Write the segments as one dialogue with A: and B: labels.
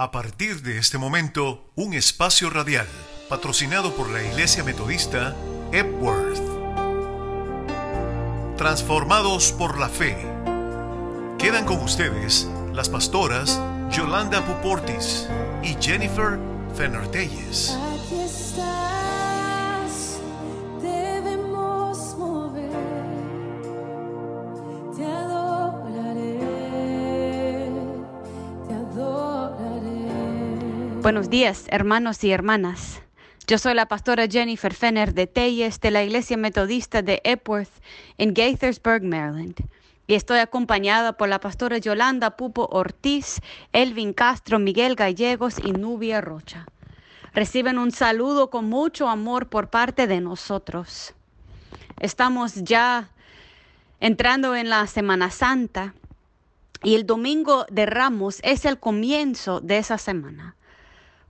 A: A partir de este momento, un espacio radial patrocinado por la Iglesia Metodista Epworth. Transformados por la fe. Quedan con ustedes las pastoras Yolanda Puportis y Jennifer Fenner-Telles.
B: Buenos días, hermanos y hermanas. Yo soy la pastora Jennifer Fenner de Telles de la Iglesia Metodista de Epworth en Gaithersburg, Maryland. Y estoy acompañada por la pastora Yolanda Pupo Ortiz, Elvin Castro, Miguel Gallegos y Nubia Rocha. Reciben un saludo con mucho amor por parte de nosotros. Estamos ya entrando en la Semana Santa y el domingo de Ramos es el comienzo de esa semana.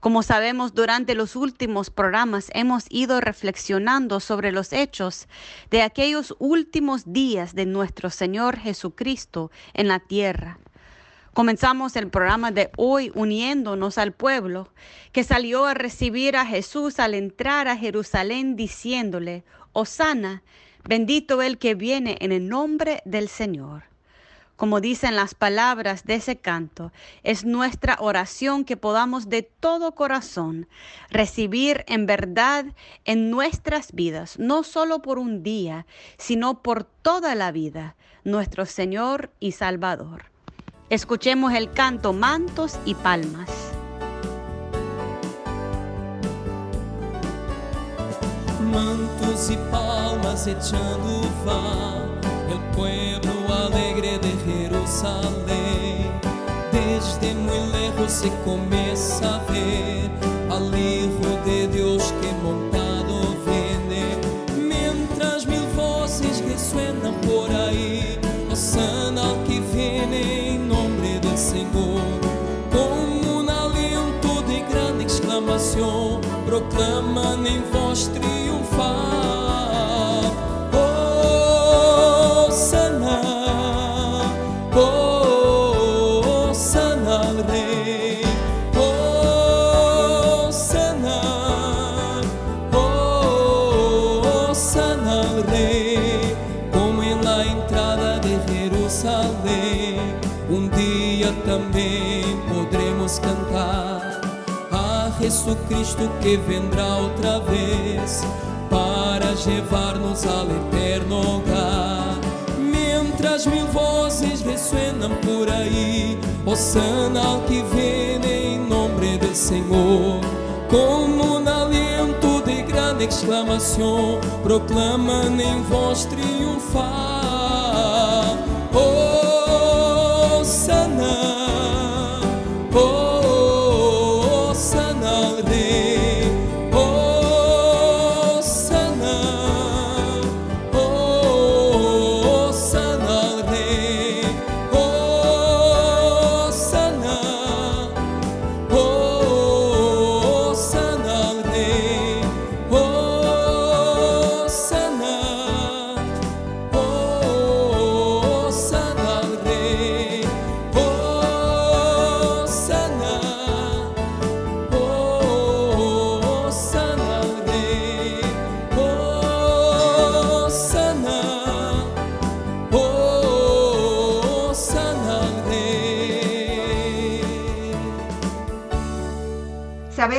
B: Como sabemos, durante los últimos programas hemos ido reflexionando sobre los hechos de aquellos últimos días de nuestro Señor Jesucristo en la tierra. Comenzamos el programa de hoy uniéndonos al pueblo que salió a recibir a Jesús al entrar a Jerusalén diciéndole, Osana, bendito el que viene en el nombre del Señor como dicen las palabras de ese canto, es nuestra oración que podamos de todo corazón recibir en verdad en nuestras vidas, no solo por un día, sino por toda la vida, nuestro Señor y Salvador. Escuchemos el canto Mantos y Palmas.
C: mantos y palmas echando va el pueblo alegre de Jerusalén. Desde muy lejos se comienza a ver al Hijo de Dios que montado viene. Mientras mil voces resuenan por ahí, Osana al que viene en nombre del Señor. Como un aliento de gran exclamación, proclaman en voz triunfal. Día también podremos cantar a Jesucristo que vendrá outra vez para llevarnos al eterno hogar. Mientras mil voces resuenan por ahí, Osana al que viene en nombre del Señor. Como un aliento de gran exclamación, proclaman en voz triunfal.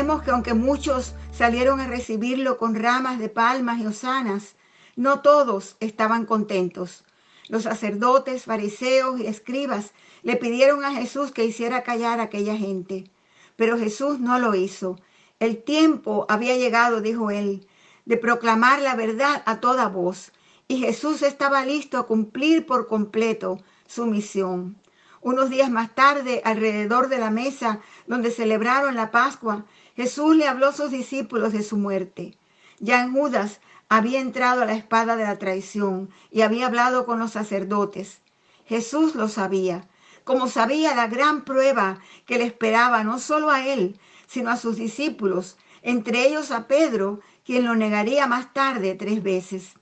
D: Que aunque muchos salieron a recibirlo con ramas de palmas y hosanas, no todos estaban contentos. Los sacerdotes, fariseos y escribas le pidieron a Jesús que hiciera callar a aquella gente, pero Jesús no lo hizo. El tiempo había llegado, dijo él, de proclamar la verdad a toda voz, y Jesús estaba listo a cumplir por completo su misión. Unos días más tarde, alrededor de la mesa donde celebraron la Pascua, Jesús le habló a sus discípulos de su muerte. Ya en Judas había entrado a la espada de la traición y había hablado con los sacerdotes. Jesús lo sabía, como sabía la gran prueba que le esperaba no solo a él, sino a sus discípulos, entre ellos a Pedro, quien lo negaría más tarde tres veces.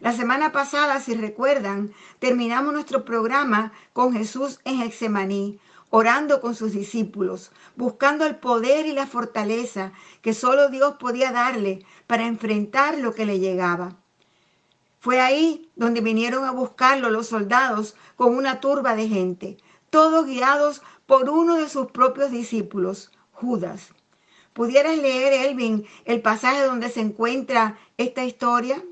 D: La semana pasada, si recuerdan, terminamos nuestro programa con Jesús en Hexemaní, orando con sus discípulos, buscando el poder y la fortaleza que solo Dios podía darle para enfrentar lo que le llegaba. Fue ahí donde vinieron a buscarlo los soldados con una turba de gente, todos guiados por uno de sus propios discípulos, Judas. ¿Pudieras leer, Elvin, el pasaje donde se encuentra esta historia?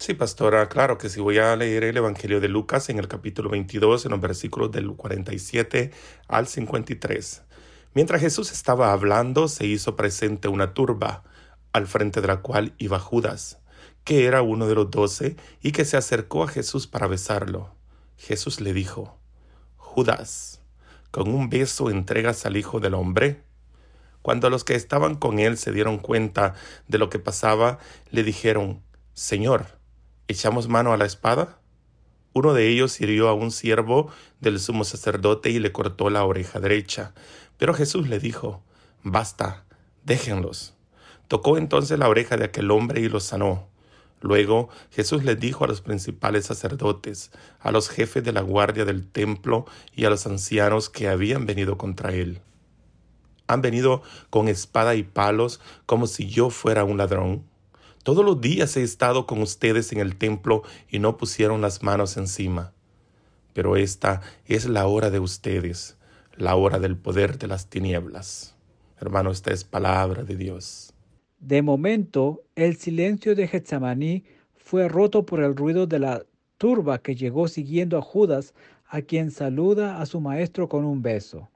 E: Sí, pastora, claro que sí. Voy a leer el Evangelio de Lucas en el capítulo 22, en los versículos del 47 al 53. Mientras Jesús estaba hablando, se hizo presente una turba, al frente de la cual iba Judas, que era uno de los doce y que se acercó a Jesús para besarlo. Jesús le dijo, Judas, ¿con un beso entregas al Hijo del Hombre? Cuando los que estaban con él se dieron cuenta de lo que pasaba, le dijeron, Señor, ¿echamos mano a la espada? Uno de ellos hirió a un siervo del sumo sacerdote y le cortó la oreja derecha. Pero Jesús le dijo, Basta, déjenlos. Tocó entonces la oreja de aquel hombre y lo sanó. Luego Jesús le dijo a los principales sacerdotes, a los jefes de la guardia del templo y a los ancianos que habían venido contra él. Han venido con espada y palos como si yo fuera un ladrón. Todos los días he estado con ustedes en el templo y no pusieron las manos encima. Pero esta es la hora de ustedes, la hora del poder de las tinieblas. Hermano, esta es palabra de Dios.
F: De momento, el silencio de Getsemaní fue roto por el ruido de la turba que llegó siguiendo a Judas, a quien saluda a su maestro con un beso.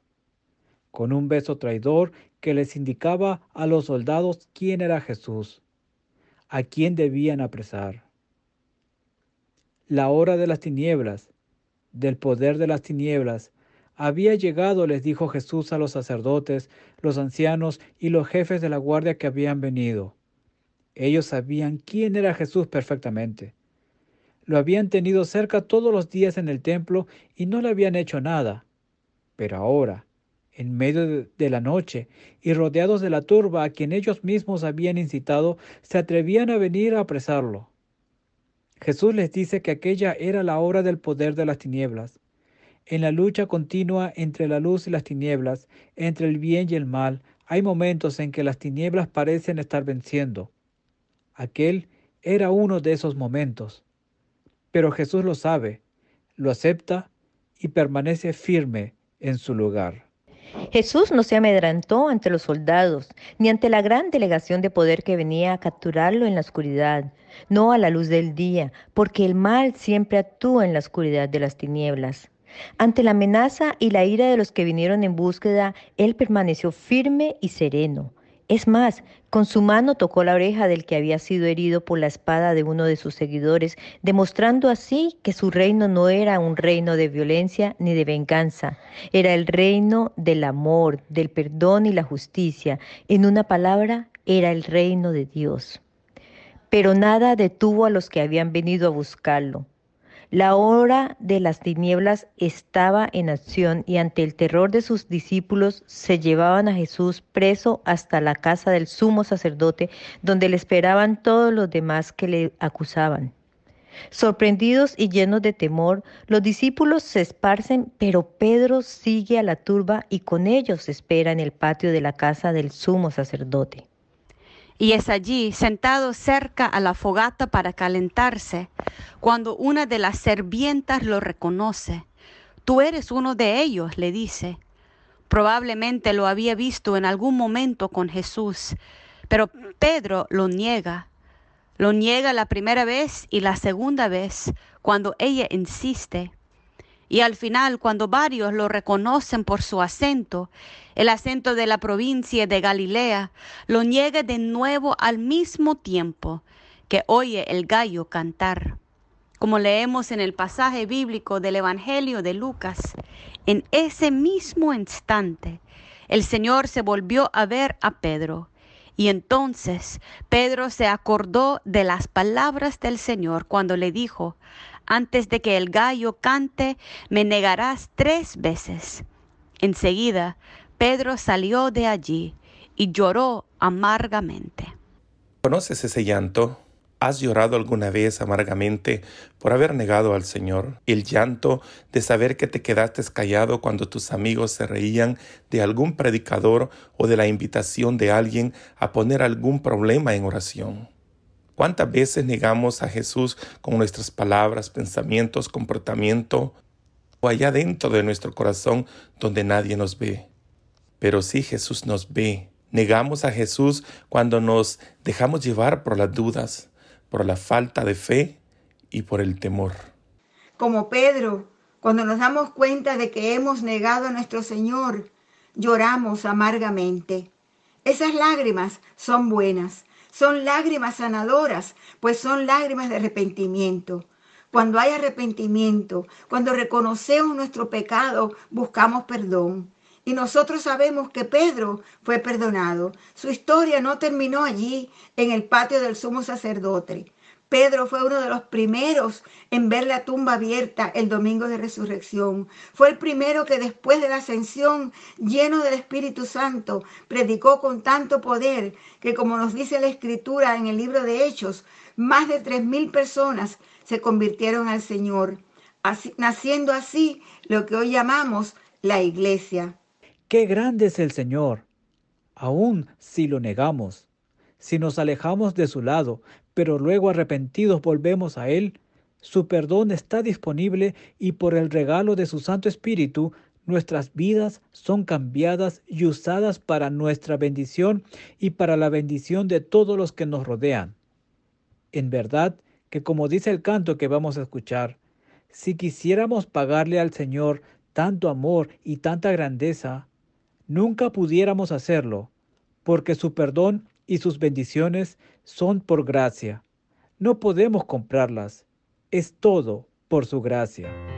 F: Con un beso traidor que les indicaba a los soldados quién era Jesús a quién debían apresar. La hora de las tinieblas, del poder de las tinieblas, había llegado, les dijo Jesús a los sacerdotes, los ancianos y los jefes de la guardia que habían venido. Ellos sabían quién era Jesús perfectamente. Lo habían tenido cerca todos los días en el templo y no le habían hecho nada. Pero ahora, en medio de la noche y rodeados de la turba a quien ellos mismos habían incitado, se atrevían a venir a apresarlo. Jesús les dice que aquella era la hora del poder de las tinieblas. En la lucha continua entre la luz y las tinieblas, entre el bien y el mal, hay momentos en que las tinieblas parecen estar venciendo. Aquel era uno de esos momentos. Pero Jesús lo sabe, lo acepta y permanece firme en su lugar.
G: Jesús no se amedrantó ante los soldados, ni ante la gran delegación de poder que venía a capturarlo en la oscuridad, no a la luz del día, porque el mal siempre actúa en la oscuridad de las tinieblas. Ante la amenaza y la ira de los que vinieron en búsqueda, él permaneció firme y sereno. Es más, con su mano tocó la oreja del que había sido herido por la espada de uno de sus seguidores, demostrando así que su reino no era un reino de violencia ni de venganza, era el reino del amor, del perdón y la justicia. En una palabra, era el reino de Dios. Pero nada detuvo a los que habían venido a buscarlo. La hora de las tinieblas estaba en acción y ante el terror de sus discípulos se llevaban a Jesús preso hasta la casa del sumo sacerdote, donde le esperaban todos los demás que le acusaban. Sorprendidos y llenos de temor, los discípulos se esparcen, pero Pedro sigue a la turba y con ellos espera en el patio de la casa del sumo sacerdote.
B: Y es allí, sentado cerca a la fogata para calentarse, cuando una de las servientas lo reconoce. Tú eres uno de ellos, le dice. Probablemente lo había visto en algún momento con Jesús, pero Pedro lo niega. Lo niega la primera vez y la segunda vez, cuando ella insiste. Y al final, cuando varios lo reconocen por su acento, el acento de la provincia de Galilea, lo niega de nuevo al mismo tiempo que oye el gallo cantar. Como leemos en el pasaje bíblico del Evangelio de Lucas, en ese mismo instante el Señor se volvió a ver a Pedro. Y entonces Pedro se acordó de las palabras del Señor cuando le dijo, antes de que el gallo cante, me negarás tres veces. Enseguida, Pedro salió de allí y lloró amargamente.
E: ¿Conoces ese llanto? ¿Has llorado alguna vez amargamente por haber negado al Señor? El llanto de saber que te quedaste callado cuando tus amigos se reían de algún predicador o de la invitación de alguien a poner algún problema en oración. ¿Cuántas veces negamos a Jesús con nuestras palabras, pensamientos, comportamiento o allá dentro de nuestro corazón donde nadie nos ve? Pero sí Jesús nos ve. Negamos a Jesús cuando nos dejamos llevar por las dudas por la falta de fe y por el temor.
D: Como Pedro, cuando nos damos cuenta de que hemos negado a nuestro Señor, lloramos amargamente. Esas lágrimas son buenas, son lágrimas sanadoras, pues son lágrimas de arrepentimiento. Cuando hay arrepentimiento, cuando reconocemos nuestro pecado, buscamos perdón. Y nosotros sabemos que Pedro fue perdonado. Su historia no terminó allí, en el patio del sumo sacerdote. Pedro fue uno de los primeros en ver la tumba abierta el domingo de resurrección. Fue el primero que después de la ascensión, lleno del Espíritu Santo, predicó con tanto poder que, como nos dice la Escritura en el libro de Hechos, más de tres mil personas se convirtieron al Señor, naciendo así lo que hoy llamamos la iglesia.
F: Qué grande es el Señor, aun si lo negamos, si nos alejamos de su lado, pero luego arrepentidos volvemos a Él, su perdón está disponible y por el regalo de su Santo Espíritu, nuestras vidas son cambiadas y usadas para nuestra bendición y para la bendición de todos los que nos rodean. En verdad que como dice el canto que vamos a escuchar, si quisiéramos pagarle al Señor tanto amor y tanta grandeza, nunca pudiéramos hacerlo, porque su perdón y sus bendiciones son por gracia. No podemos comprarlas, es todo por su gracia.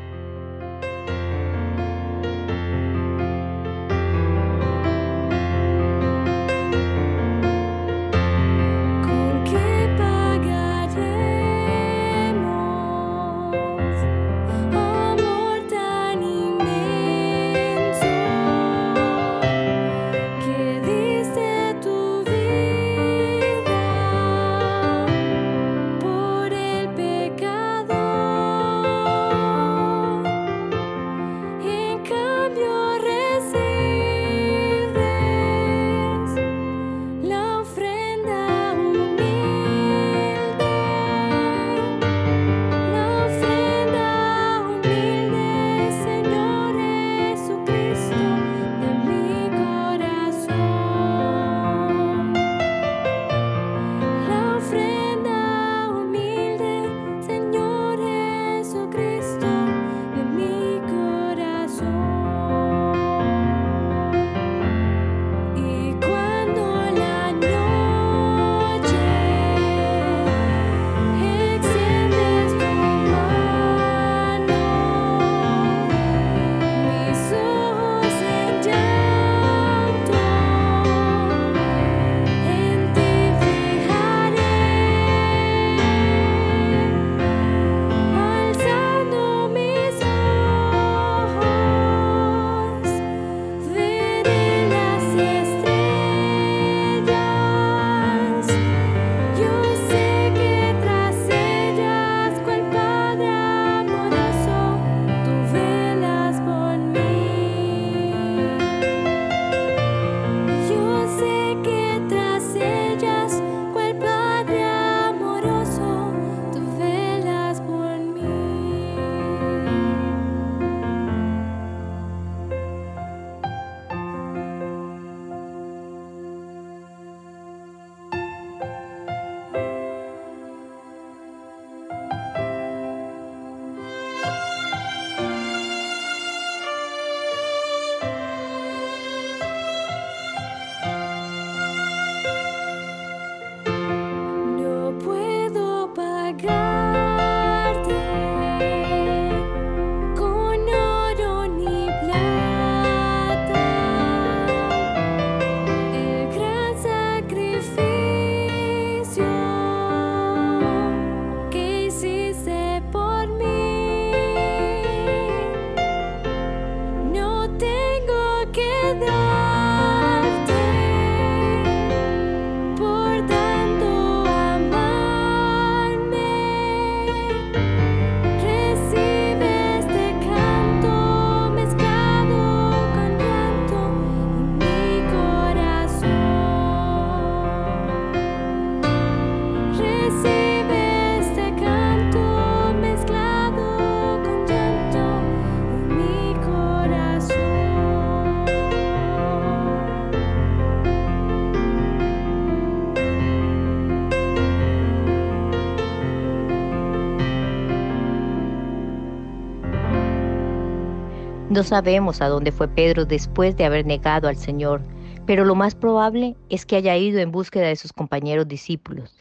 G: No sabemos a dónde fue Pedro después de haber negado al Señor, pero lo más probable es que haya ido en búsqueda de sus compañeros discípulos.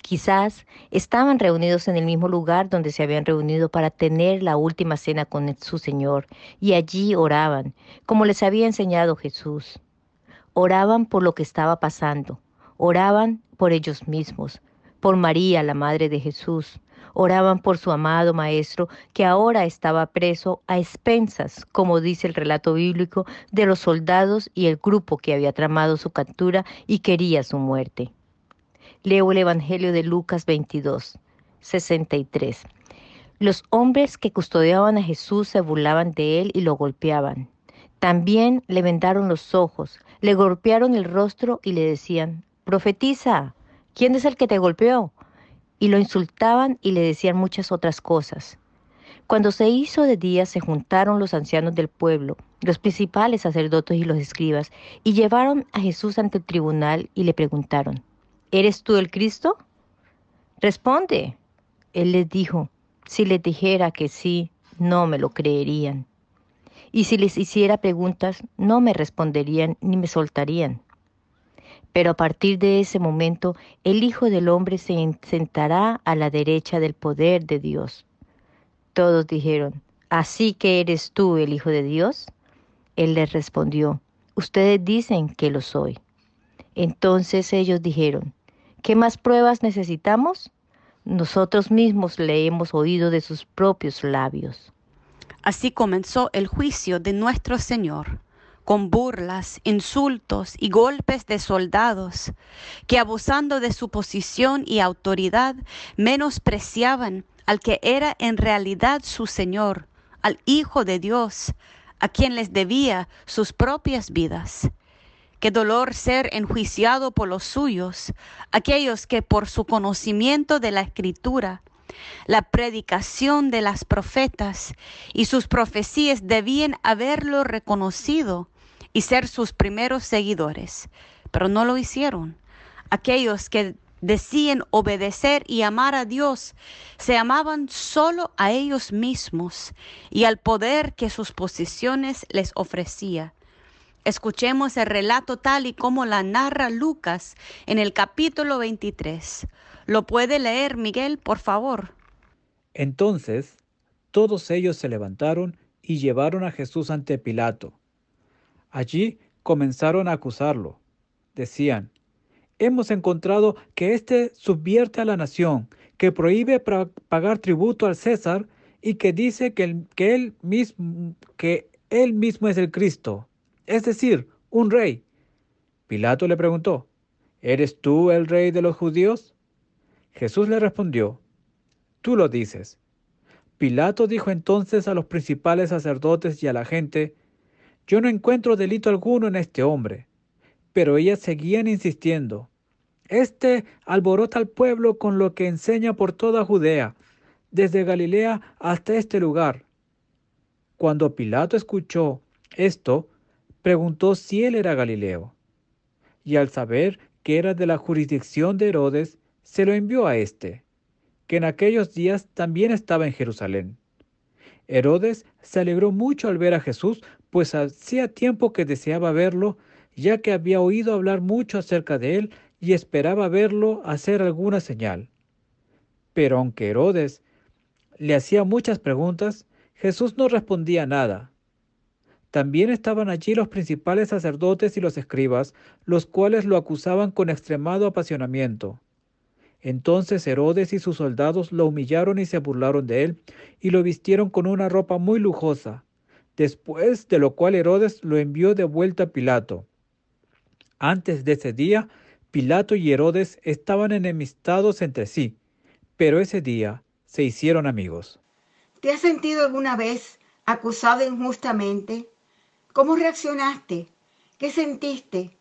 G: Quizás estaban reunidos en el mismo lugar donde se habían reunido para tener la última cena con su Señor, y allí oraban, como les había enseñado Jesús. Oraban por lo que estaba pasando, oraban por ellos mismos, por María, la Madre de Jesús, oraban por su amado Maestro, que ahora estaba preso a expensas, como dice el relato bíblico, de los soldados y el grupo que había tramado su captura y quería su muerte. Leo el Evangelio de Lucas 22, 63. Los hombres que custodiaban a Jesús se burlaban de él y lo golpeaban. También le vendaron los ojos, le golpearon el rostro y le decían, profetiza, ¿quién es el que te golpeó? Y lo insultaban y le decían muchas otras cosas. Cuando se hizo de día se juntaron los ancianos del pueblo, los principales sacerdotes y los escribas, y llevaron a Jesús ante el tribunal y le preguntaron, ¿Eres tú el Cristo? Responde. Él les dijo, si les dijera que sí, no me lo creerían. Y si les hiciera preguntas, no me responderían ni me soltarían. Pero a partir de ese momento, el Hijo del Hombre se sentará a la derecha del poder de Dios. Todos dijeron, ¿así que eres tú el Hijo de Dios? Él les respondió, ustedes dicen que lo soy. Entonces ellos dijeron, ¿qué más pruebas necesitamos? Nosotros mismos le hemos oído de sus propios labios.
B: Así comenzó el juicio de nuestro Señor, con burlas, insultos y golpes de soldados, que abusando de su posición y autoridad menospreciaban al que era en realidad su Señor, al Hijo de Dios, a quien les debía sus propias vidas. Qué dolor ser enjuiciado por los suyos, aquellos que por su conocimiento de la escritura, la predicación de las profetas y sus profecías debían haberlo reconocido y ser sus primeros seguidores, pero no lo hicieron. Aquellos que decían obedecer y amar a Dios se amaban solo a ellos mismos y al poder que sus posiciones les ofrecía. Escuchemos el relato tal y como la narra Lucas en el capítulo 23. ¿Lo puede leer Miguel, por favor?
F: Entonces todos ellos se levantaron y llevaron a Jesús ante Pilato. Allí comenzaron a acusarlo. Decían, hemos encontrado que éste subvierte a la nación, que prohíbe pagar tributo al César y que dice que, que, él mismo, que él mismo es el Cristo es decir, un rey. Pilato le preguntó, ¿Eres tú el rey de los judíos? Jesús le respondió, Tú lo dices. Pilato dijo entonces a los principales sacerdotes y a la gente, Yo no encuentro delito alguno en este hombre. Pero ellas seguían insistiendo, Este alborota al pueblo con lo que enseña por toda Judea, desde Galilea hasta este lugar. Cuando Pilato escuchó esto, preguntó si él era Galileo. Y al saber que era de la jurisdicción de Herodes, se lo envió a éste, que en aquellos días también estaba en Jerusalén. Herodes se alegró mucho al ver a Jesús, pues hacía tiempo que deseaba verlo, ya que había oído hablar mucho acerca de él y esperaba verlo hacer alguna señal. Pero aunque Herodes le hacía muchas preguntas, Jesús no respondía nada. También estaban allí los principales sacerdotes y los escribas, los cuales lo acusaban con extremado apasionamiento. Entonces Herodes y sus soldados lo humillaron y se burlaron de él, y lo vistieron con una ropa muy lujosa, después de lo cual Herodes lo envió de vuelta a Pilato. Antes de ese día, Pilato y Herodes estaban enemistados entre sí, pero ese día se hicieron amigos.
D: ¿Te has sentido alguna vez acusado injustamente? ¿Cómo reaccionaste? ¿Qué sentiste?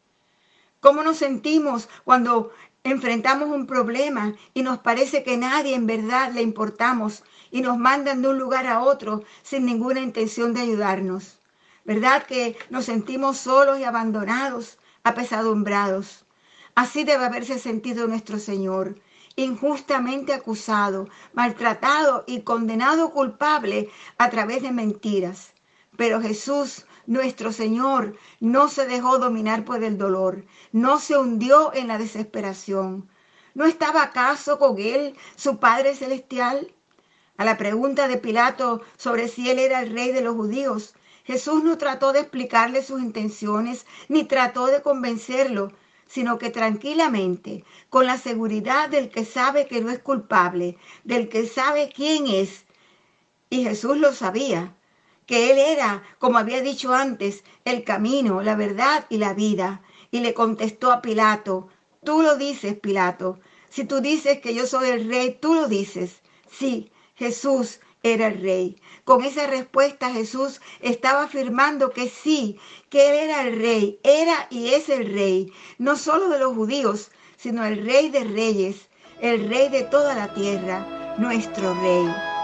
D: ¿Cómo nos sentimos cuando enfrentamos un problema y nos parece que nadie en verdad le importamos y nos mandan de un lugar a otro sin ninguna intención de ayudarnos? ¿Verdad que nos sentimos solos y abandonados, apesadumbrados? Así debe haberse sentido nuestro Señor, injustamente acusado, maltratado y condenado culpable a través de mentiras Pero Jesús, nuestro Señor, no se dejó dominar por el dolor, no se hundió en la desesperación. ¿No estaba acaso con él su Padre Celestial? A la pregunta de Pilato sobre si él era el rey de los judíos, Jesús no trató de explicarle sus intenciones ni trató de convencerlo, sino que tranquilamente, con la seguridad del que sabe que no es culpable, del que sabe quién es, y Jesús lo sabía, que Él era, como había dicho antes, el camino, la verdad y la vida. Y le contestó a Pilato, tú lo dices, Pilato. Si tú dices que yo soy el rey, tú lo dices. Sí, Jesús era el rey. Con esa respuesta Jesús estaba afirmando que sí, que Él era el rey, era y es el rey, no solo de los judíos, sino el rey de reyes, el rey de toda la tierra, nuestro rey.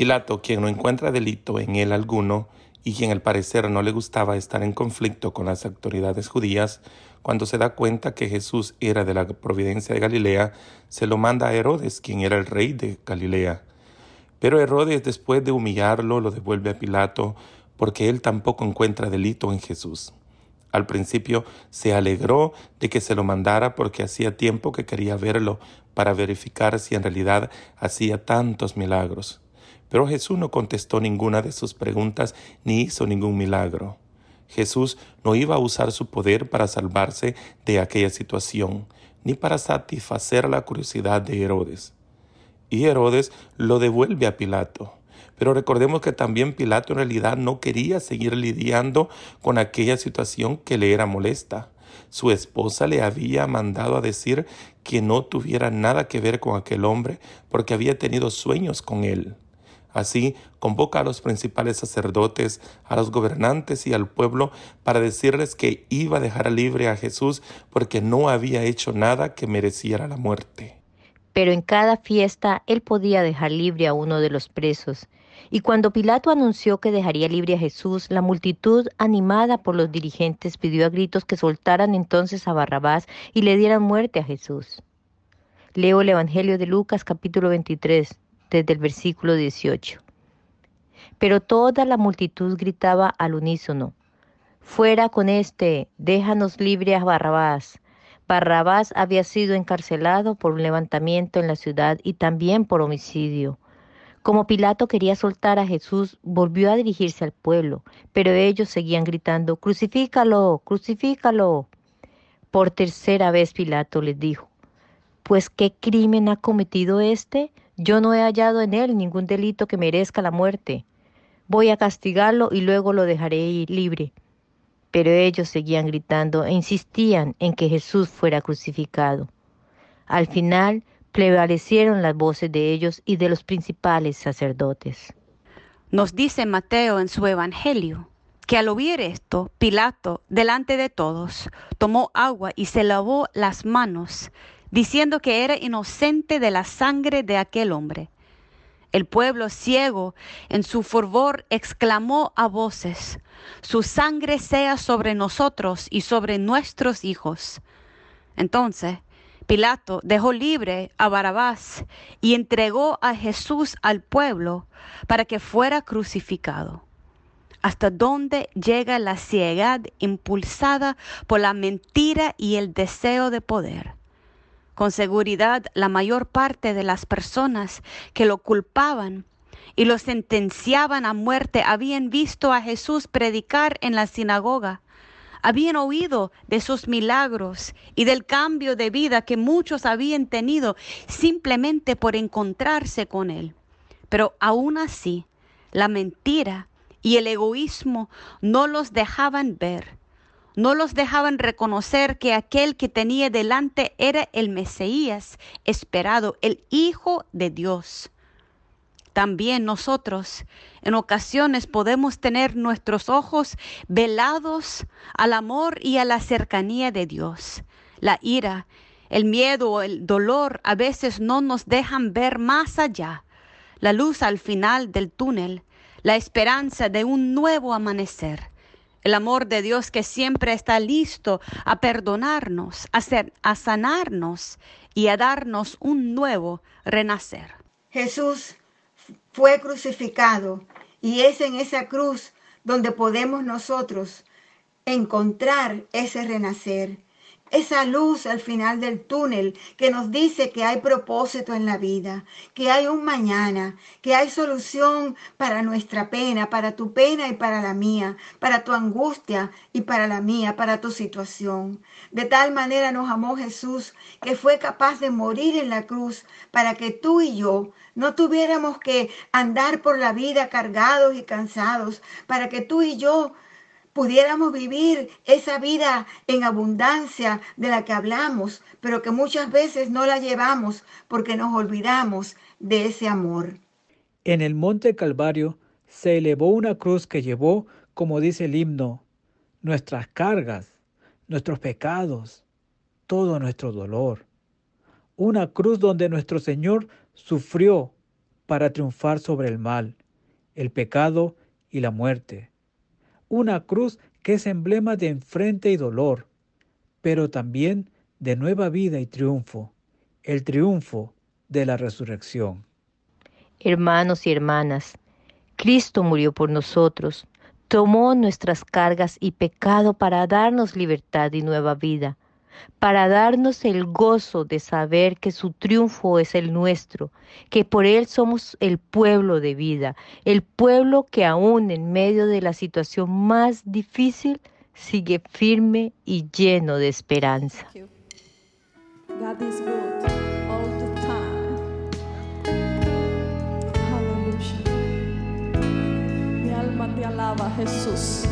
E: Pilato, quien no encuentra delito en él alguno, y quien al parecer no le gustaba estar en conflicto con las autoridades judías, cuando se da cuenta que Jesús era de la providencia de Galilea, se lo manda a Herodes, quien era el rey de Galilea. Pero Herodes, después de humillarlo, lo devuelve a Pilato, porque él tampoco encuentra delito en Jesús. Al principio se alegró de que se lo mandara porque hacía tiempo que quería verlo para verificar si en realidad hacía tantos milagros. Pero Jesús no contestó ninguna de sus preguntas ni hizo ningún milagro. Jesús no iba a usar su poder para salvarse de aquella situación, ni para satisfacer la curiosidad de Herodes. Y Herodes lo devuelve a Pilato. Pero recordemos que también Pilato en realidad no quería seguir lidiando con aquella situación que le era molesta. Su esposa le había mandado a decir que no tuviera nada que ver con aquel hombre porque había tenido sueños con él. Así convoca a los principales sacerdotes, a los gobernantes y al pueblo para decirles que iba a dejar libre a Jesús porque no había hecho nada que mereciera la muerte.
G: Pero en cada fiesta él podía dejar libre a uno de los presos. Y cuando Pilato anunció que dejaría libre a Jesús, la multitud, animada por los dirigentes, pidió a gritos que soltaran entonces a Barrabás y le dieran muerte a Jesús. Leo el Evangelio de Lucas capítulo 23, desde el versículo 18. Pero toda la multitud gritaba al unísono, Fuera con este, déjanos libre a Barrabás. Barrabás había sido encarcelado por un levantamiento en la ciudad y también por homicidio. Como Pilato quería soltar a Jesús, volvió a dirigirse al pueblo, pero ellos seguían gritando, Crucifícalo, crucifícalo. Por tercera vez Pilato les dijo, Pues qué crimen ha cometido éste? Yo no he hallado en él ningún delito que merezca la muerte. Voy a castigarlo y luego lo dejaré libre. Pero ellos seguían gritando e insistían en que Jesús fuera crucificado. Al final prevalecieron las voces de ellos y de los principales sacerdotes.
B: Nos dice Mateo en su Evangelio que al oír esto, Pilato, delante de todos, tomó agua y se lavó las manos diciendo que era inocente de la sangre de aquel hombre. El pueblo ciego en su fervor exclamó a voces, Su sangre sea sobre nosotros y sobre nuestros hijos. Entonces Pilato dejó libre a Barabás y entregó a Jesús al pueblo para que fuera crucificado. Hasta dónde llega la ciegad impulsada por la mentira y el deseo de poder. Con seguridad, la mayor parte de las personas que lo culpaban y lo sentenciaban a muerte. Habían visto a Jesús predicar en la sinagoga, habían oído de sus milagros y del cambio de vida que muchos habían tenido simplemente por encontrarse con Él. Pero aún así, la mentira y el egoísmo no los dejaban ver no los dejaban reconocer que aquel que tenía delante era el Mesías esperado, el Hijo de Dios. También nosotros en ocasiones podemos tener nuestros ojos velados al amor y a la cercanía de Dios. La ira, el miedo o el dolor a veces no nos dejan ver más allá, la luz al final del túnel, la esperanza de un nuevo amanecer el amor de Dios que siempre está listo a perdonarnos, a, a sanarnos y a darnos un nuevo renacer.
D: Jesús fue crucificado y es en esa cruz donde podemos nosotros encontrar ese renacer esa luz al final del túnel que nos dice que hay propósito en la vida, que hay un mañana, que hay solución para nuestra pena, para tu pena y para la mía, para tu angustia y para la mía, para tu situación. De tal manera nos amó Jesús que fue capaz de morir en la cruz para que tú y yo no tuviéramos que andar por la vida cargados y cansados, para que tú y yo pudiéramos vivir esa vida en abundancia de la que hablamos, pero que muchas veces no la llevamos porque nos olvidamos de ese amor.
F: En el monte Calvario se elevó una cruz que llevó, como dice el himno, nuestras cargas, nuestros pecados, todo nuestro dolor. Una cruz donde nuestro Señor sufrió para triunfar sobre el mal, el pecado y la muerte una cruz que es emblema de enfrente y dolor, pero también de nueva vida y triunfo, el triunfo de la resurrección.
G: Hermanos y hermanas, Cristo murió por nosotros, tomó nuestras cargas y pecado para darnos libertad y nueva vida. Para darnos el gozo de saber que su triunfo es el nuestro, que por Él somos el pueblo de vida, el pueblo que aún en medio de la situación más difícil sigue firme y lleno de esperanza.
H: Mi alma te alaba, Jesús.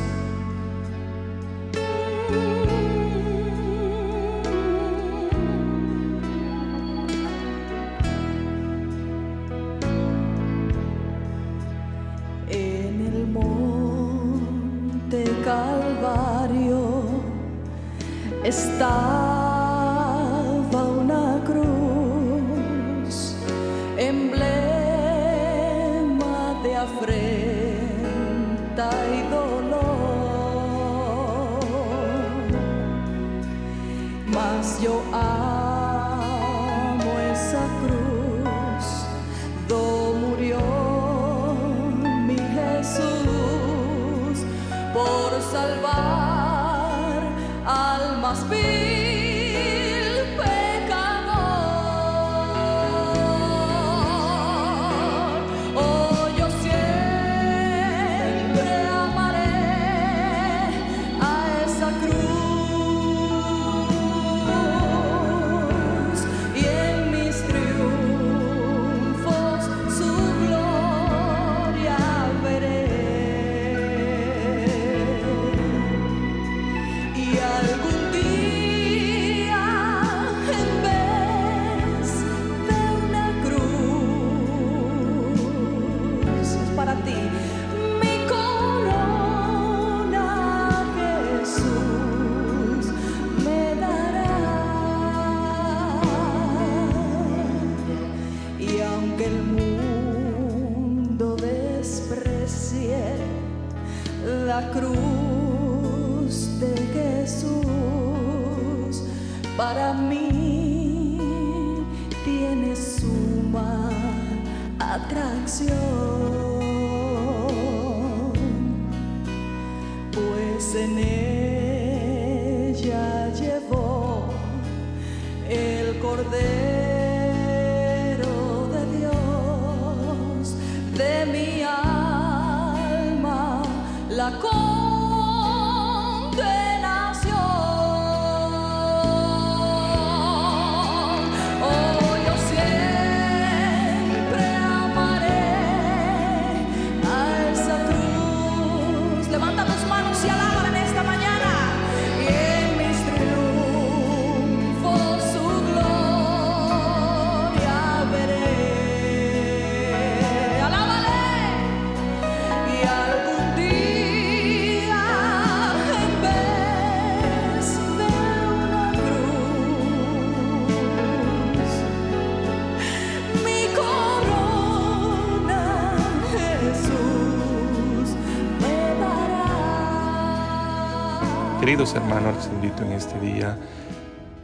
E: Queridos hermanos, les en este día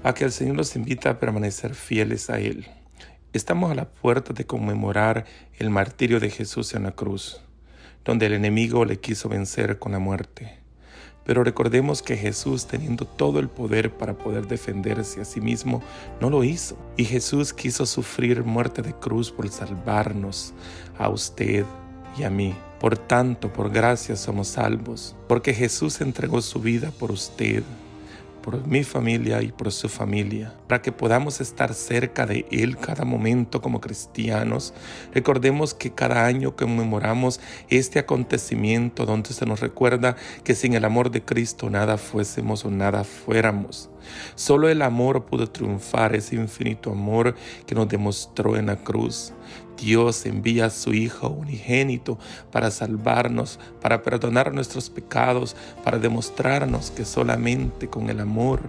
E: a que el Señor nos invita a permanecer fieles a Él. Estamos a la puerta de conmemorar el martirio de Jesús en la cruz, donde el enemigo le quiso vencer con la muerte. Pero recordemos que Jesús, teniendo todo el poder para poder defenderse a sí mismo, no lo hizo. Y Jesús quiso sufrir muerte de cruz por salvarnos a usted y a mí. Por tanto, por gracia somos salvos, porque Jesús entregó su vida por usted, por mi familia y por su familia, para que podamos estar cerca de Él cada momento como cristianos. Recordemos que cada año conmemoramos este acontecimiento donde se nos recuerda que sin el amor de Cristo nada fuésemos o nada fuéramos. Solo el amor pudo triunfar, ese infinito amor que nos demostró en la cruz. Dios envía a su Hijo unigénito para salvarnos, para perdonar nuestros pecados, para demostrarnos que solamente con el amor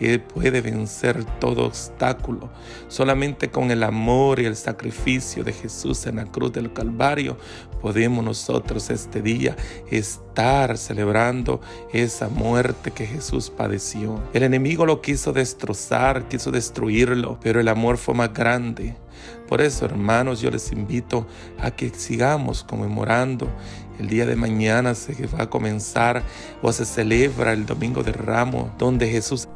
E: Él puede vencer todo obstáculo. Solamente con el amor y el sacrificio de Jesús en la cruz del Calvario podemos nosotros este día estar celebrando esa muerte que Jesús padeció. El enemigo lo quiso destrozar, quiso destruirlo, pero el amor fue más grande. Por eso, hermanos, yo les invito a que sigamos conmemorando. El día de mañana se va a comenzar o se celebra el Domingo de Ramos, donde Jesús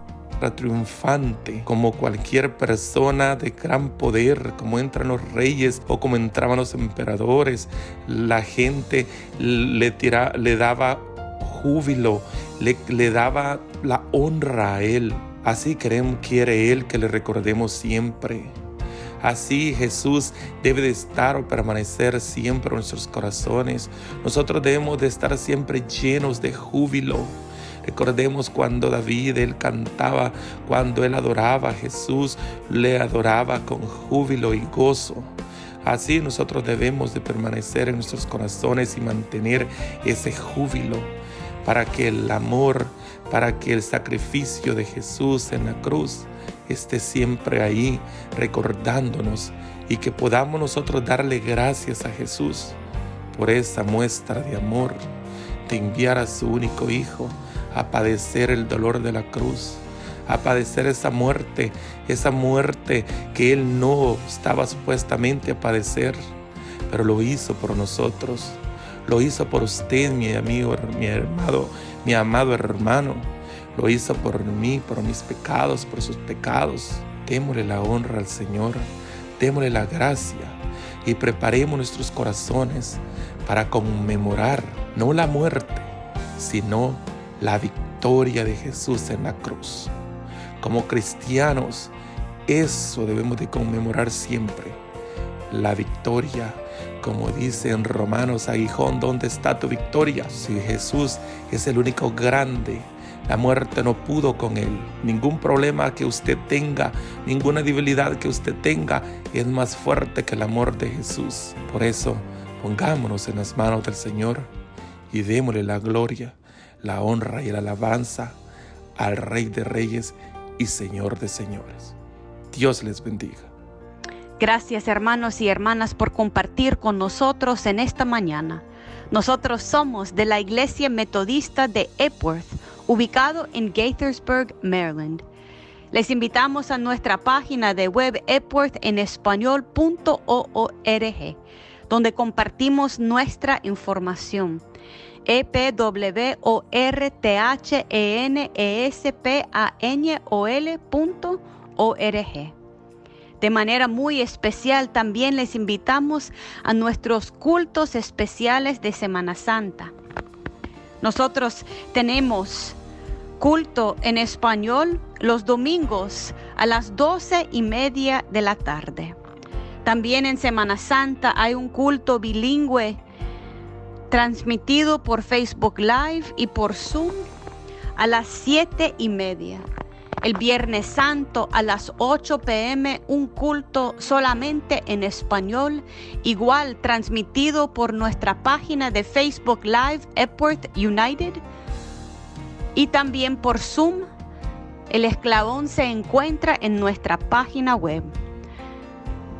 E: triunfante, como cualquier persona de gran poder, como entran los reyes o como entraban los emperadores. La gente le, tira, le daba júbilo, le, daba la honra a Él. Así queremos, quiere Él que le recordemos siempre. Así Jesús debe de estar o permanecer siempre en nuestros corazones. Nosotros debemos de estar siempre llenos de júbilo. Recordemos cuando David, él cantaba, cuando él adoraba a Jesús, le adoraba con júbilo y gozo. Así nosotros debemos de permanecer en nuestros corazones y mantener ese júbilo para que el amor, para que el sacrificio de Jesús en la cruz esté siempre ahí recordándonos y que podamos nosotros darle gracias a Jesús por esa muestra de amor, de enviar a su único Hijo a padecer el dolor de la cruz, a padecer esa muerte, esa muerte que Él no estaba supuestamente a padecer, pero lo hizo por nosotros, lo hizo por usted, mi amigo, mi hermano, mi amado hermano lo hizo por mí, por mis pecados, por sus pecados. Démosle la honra al Señor, démosle la gracia y preparemos nuestros corazones para conmemorar no la muerte, sino la victoria de Jesús en la cruz. Como cristianos, eso debemos de conmemorar siempre, la victoria como dice en Romanos, aguijón, ¿dónde está tu victoria? Si Jesús es el único grande la muerte no pudo con él. Ningún problema que usted tenga, ninguna debilidad que usted tenga es más fuerte que el amor de Jesús. Por eso, pongámonos en las manos del Señor y démosle la gloria, la honra y la alabanza al Rey de Reyes y Señor de Señores. Dios les bendiga.
B: Gracias hermanos y hermanas por compartir con nosotros en esta mañana. Nosotros somos de la Iglesia Metodista de Epworth ubicado en Gaithersburg, Maryland. Les invitamos a nuestra página de web epworthenespañol.org, donde compartimos nuestra información. e p w o r t h e n e s p a n o De manera muy especial también les invitamos a nuestros cultos especiales de Semana Santa. Nosotros tenemos culto en español los domingos a las doce y media de la tarde. También en Semana Santa hay un culto bilingüe transmitido por Facebook Live y por Zoom a las siete y media. El Viernes Santo a las 8 pm un culto solamente en español, igual transmitido por nuestra página de Facebook Live Epworth United y también por Zoom. El esclavón se encuentra en nuestra página web.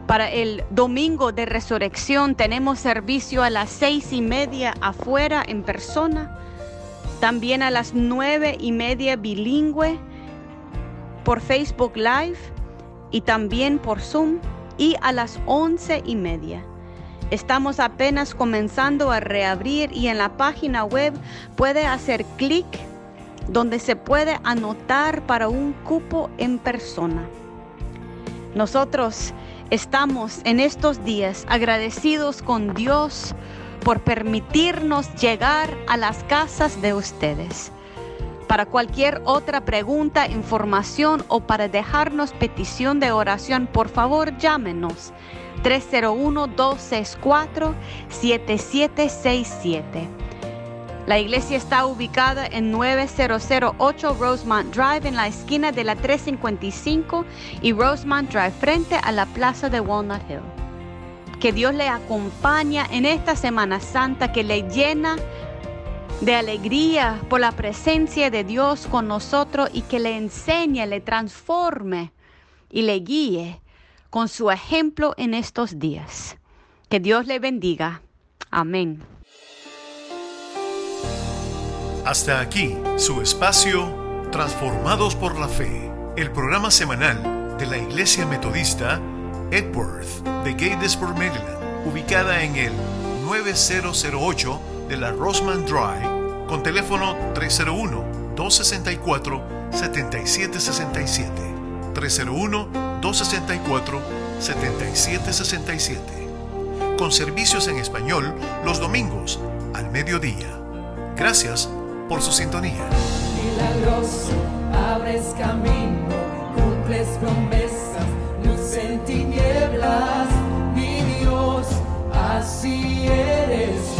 B: Para el domingo de resurrección tenemos servicio a las seis y media afuera en persona, también a las nueve y media bilingüe por Facebook Live y también por Zoom y a las once y media. Estamos apenas comenzando a reabrir y en la página web puede hacer clic donde se puede anotar para un cupo en persona. Nosotros estamos en estos días agradecidos con Dios por permitirnos llegar a las casas de ustedes. Para cualquier otra pregunta, información o para dejarnos petición de oración, por favor llámenos 301-264-7767. La iglesia está ubicada en 9008 Rosemont Drive en la esquina de la 355 y Rosemont Drive frente a la plaza de Walnut Hill. Que Dios le acompañe en esta Semana Santa que le llena de alegría por la presencia de Dios con nosotros y que le enseñe, le transforme y le guíe con su ejemplo en estos días. Que Dios le bendiga. Amén.
A: Hasta aquí su espacio Transformados por la Fe, el programa semanal de la Iglesia Metodista Edworth de Gatesburg, Maryland, ubicada en el 9008 de la Roseman Drive, con teléfono 301-264 301-264-7767. 301-264-7767. Con servicios en español los domingos al mediodía. Gracias por su sintonía.
I: Milagros, abres camino, cumples promesas, luz en tinieblas, mi Dios, así eres.